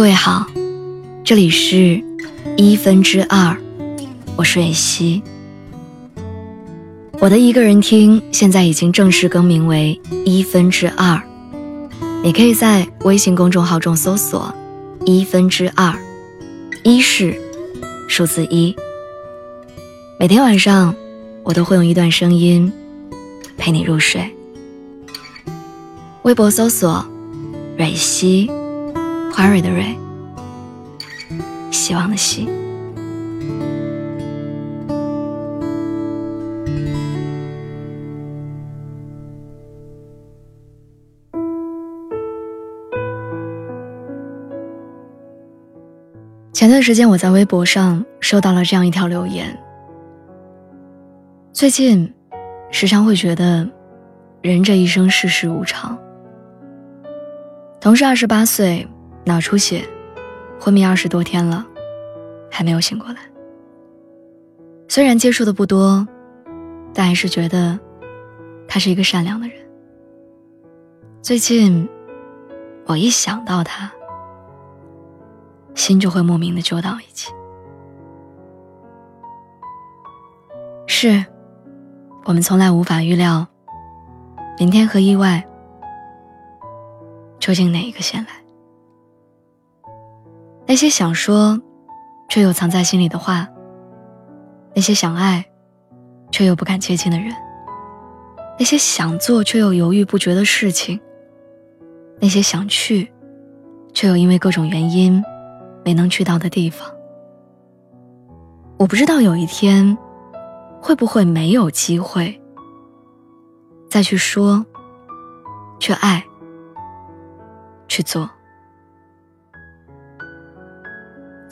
各位好，这里是一分之二，我是蕊希。我的一个人听现在已经正式更名为一分之二，你可以在微信公众号中搜索“一分之二”，一是数字一。每天晚上，我都会用一段声音陪你入睡。微博搜索“蕊希”。花蕊的蕊，希望的希。前段时间，我在微博上收到了这样一条留言：最近，时常会觉得，人这一生世事无常。同事二十八岁。脑出血，昏迷二十多天了，还没有醒过来。虽然接触的不多，但还是觉得他是一个善良的人。最近，我一想到他，心就会莫名的揪到一起。是，我们从来无法预料，明天和意外究竟哪一个先来。那些想说，却又藏在心里的话；那些想爱，却又不敢接近的人；那些想做却又犹豫不决的事情；那些想去，却又因为各种原因没能去到的地方。我不知道有一天，会不会没有机会再去说、去爱、去做。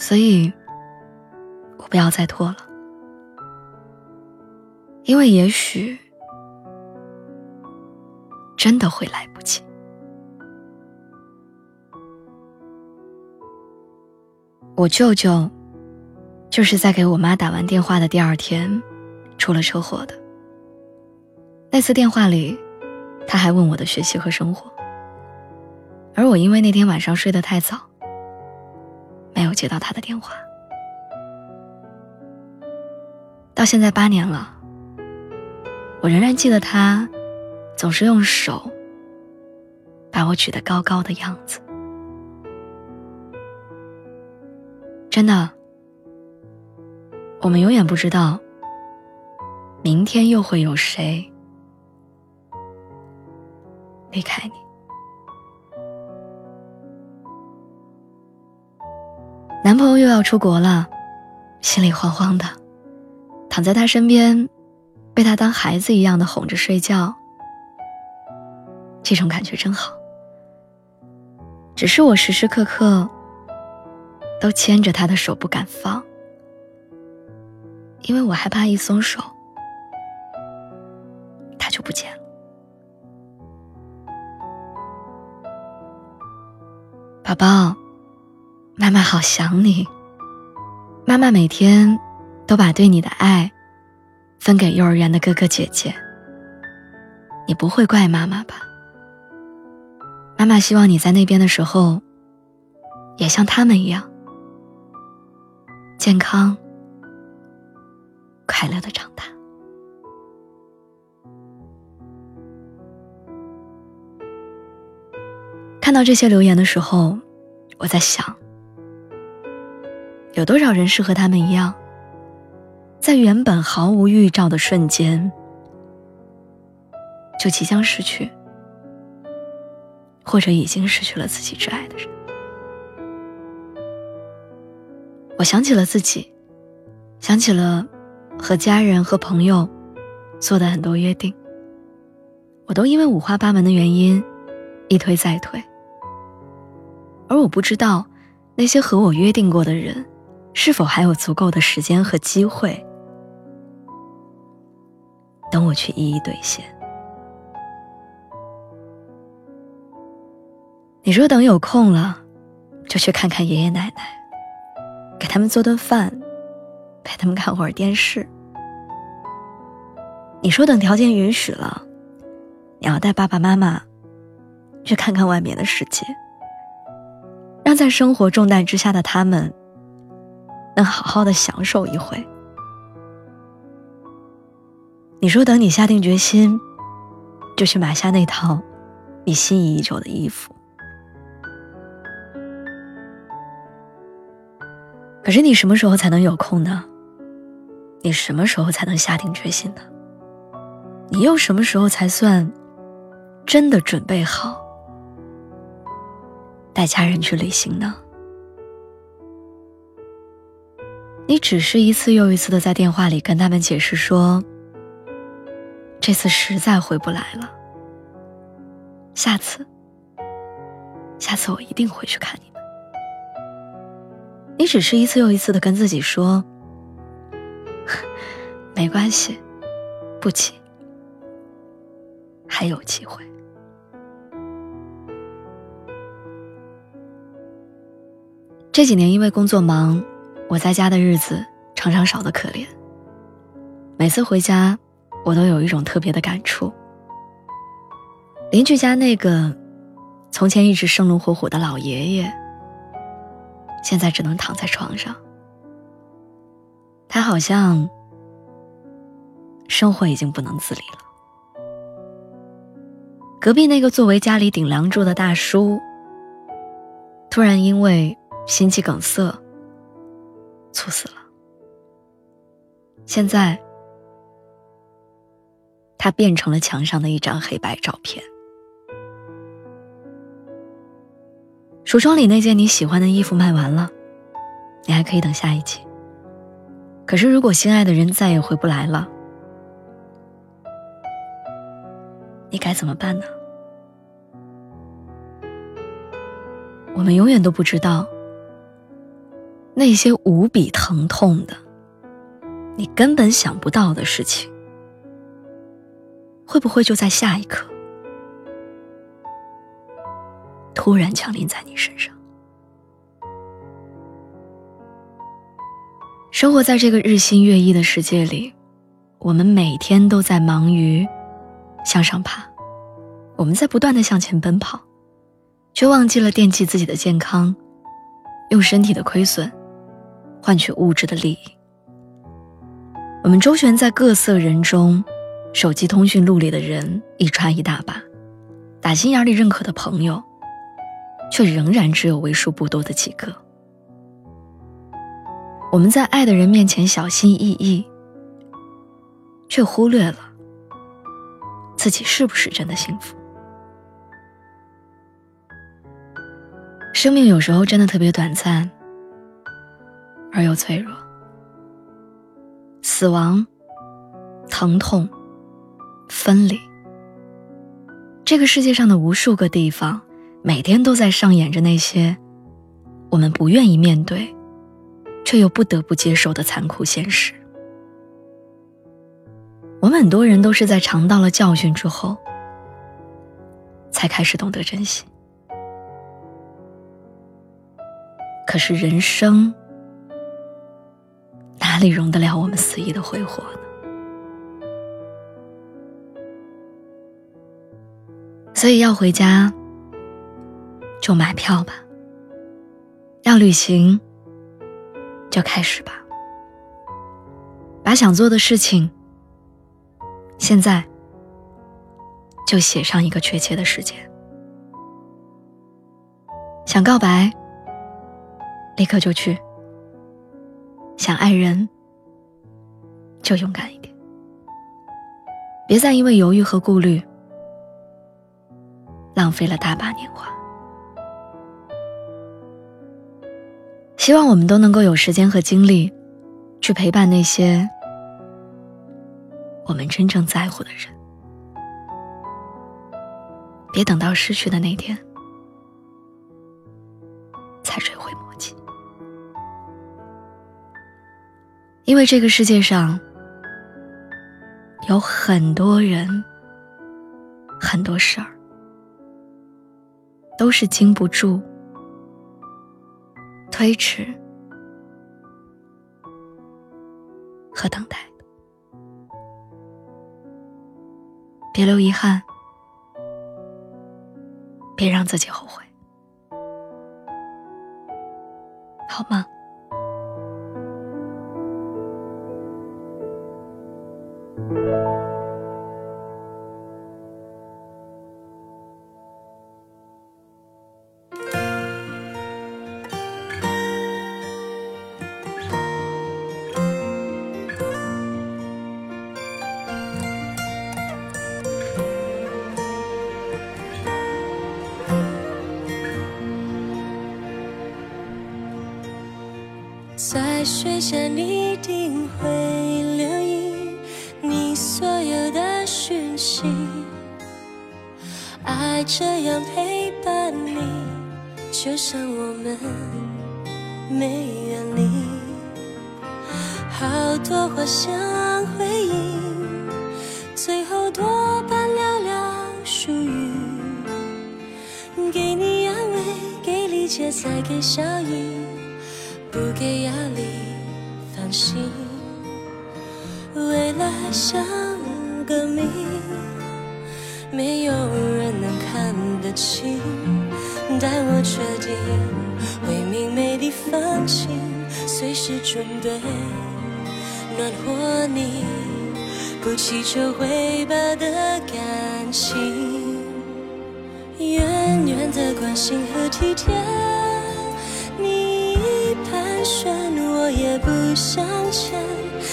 所以，我不要再拖了，因为也许真的会来不及。我舅舅就是在给我妈打完电话的第二天出了车祸的。那次电话里，他还问我的学习和生活，而我因为那天晚上睡得太早。没有接到他的电话，到现在八年了，我仍然记得他总是用手把我举得高高的样子。真的，我们永远不知道明天又会有谁离开你。男朋友又要出国了，心里慌慌的，躺在他身边，被他当孩子一样的哄着睡觉，这种感觉真好。只是我时时刻刻都牵着他的手不敢放，因为我害怕一松手，他就不见了。宝宝。妈妈好想你。妈妈每天都把对你的爱分给幼儿园的哥哥姐姐。你不会怪妈妈吧？妈妈希望你在那边的时候，也像他们一样健康、快乐的长大。看到这些留言的时候，我在想。有多少人是和他们一样，在原本毫无预兆的瞬间，就即将失去，或者已经失去了自己挚爱的人？我想起了自己，想起了和家人和朋友做的很多约定，我都因为五花八门的原因一推再推，而我不知道那些和我约定过的人。是否还有足够的时间和机会，等我去一一兑现？你说等有空了，就去看看爷爷奶奶，给他们做顿饭，陪他们看会儿电视。你说等条件允许了，你要带爸爸妈妈去看看外面的世界，让在生活重担之下的他们，能好好的享受一回。你说，等你下定决心，就去买下那套你心仪已久的衣服。可是你什么时候才能有空呢？你什么时候才能下定决心呢？你又什么时候才算真的准备好带家人去旅行呢？你只是一次又一次的在电话里跟他们解释说，这次实在回不来了，下次，下次我一定会去看你们。你只是一次又一次的跟自己说。没关系，不急，还有机会。这几年因为工作忙，我在家的日子常常少得可怜。每次回家，我都有一种特别的感触。邻居家那个从前一直生龙活虎的老爷爷，现在只能躺在床上。他好像……生活已经不能自理了。隔壁那个作为家里顶梁柱的大叔，突然因为心肌梗塞猝死了。现在，他变成了墙上的一张黑白照片。橱窗里那件你喜欢的衣服卖完了，你还可以等下一季。可是，如果心爱的人再也回不来了，你该怎么办呢？我们永远都不知道，那些无比疼痛的、你根本想不到的事情，会不会就在下一刻突然降临在你身上？生活在这个日新月异的世界里，我们每天都在忙于。向上爬，我们在不断的向前奔跑，却忘记了惦记自己的健康，用身体的亏损换取物质的利益。我们周旋在各色人中，手机通讯录里的人一串一大把，打心眼里认可的朋友，却仍然只有为数不多的几个。我们在爱的人面前小心翼翼，却忽略了。自己是不是真的幸福？生命有时候真的特别短暂，而又脆弱。死亡、疼痛、分离，这个世界上的无数个地方，每天都在上演着那些我们不愿意面对，却又不得不接受的残酷现实。我们很多人都是在尝到了教训之后，才开始懂得珍惜。可是人生哪里容得了我们肆意的挥霍呢？所以要回家就买票吧，要旅行就开始吧，把想做的事情。现在，就写上一个确切的时间。想告白，立刻就去；想爱人，就勇敢一点。别再因为犹豫和顾虑，浪费了大把年华。希望我们都能够有时间和精力，去陪伴那些。我们真正在乎的人，别等到失去的那天因为这个世界上有很多人、很多事儿，都是经不住推迟和等待的。别留遗憾，别让自己后悔。好吗？水下，你一定会留意你所有的讯息。爱这样陪伴你，就像我们没远离。好多话想回应，最后多半寥寥数语。给你安慰，给理解，再给笑意。不给压力，放心。未来像个谜，没有人能看得清。但我确定会明媚地放晴，随时准备暖和你，不祈求回报的感情。远远的关心和体贴。也不想欠，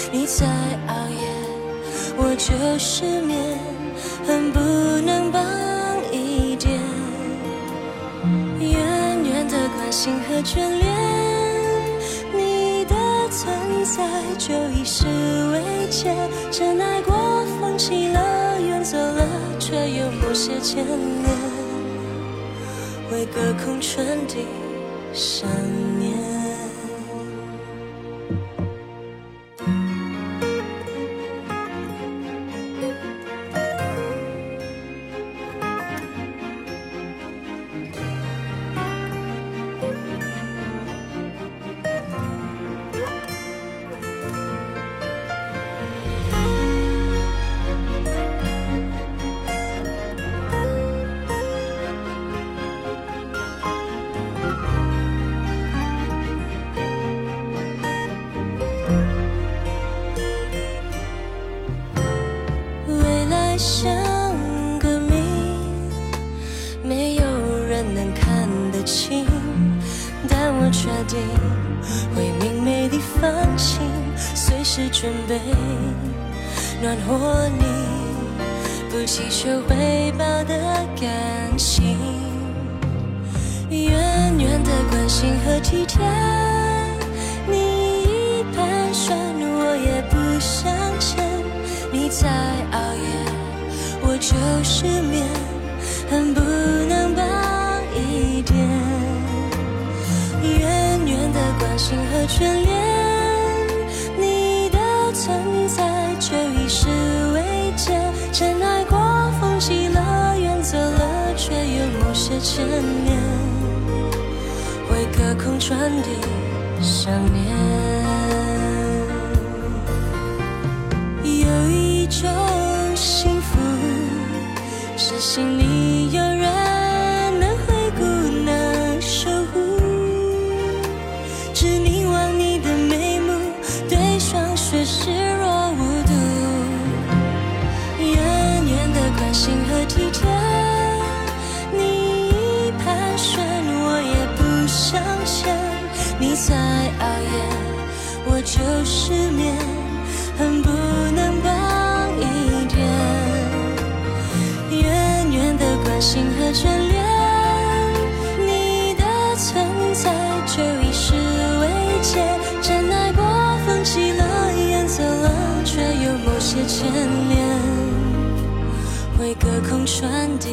你再熬夜，我就失眠，恨不能帮一点。远远的关心和眷恋，你的存在就已是慰藉。真爱过，放弃了，远走了，却有某些牵连，会隔空传递想念。暖和你，不祈求回报的感情，远远的关心和体贴，你一盘算我也不想牵，你在熬夜。我就失眠，恨不能帮一点。远远的关心和眷恋，见面，会隔空传递想念。有一种幸福，是。心里有某些牵连，会隔空传递。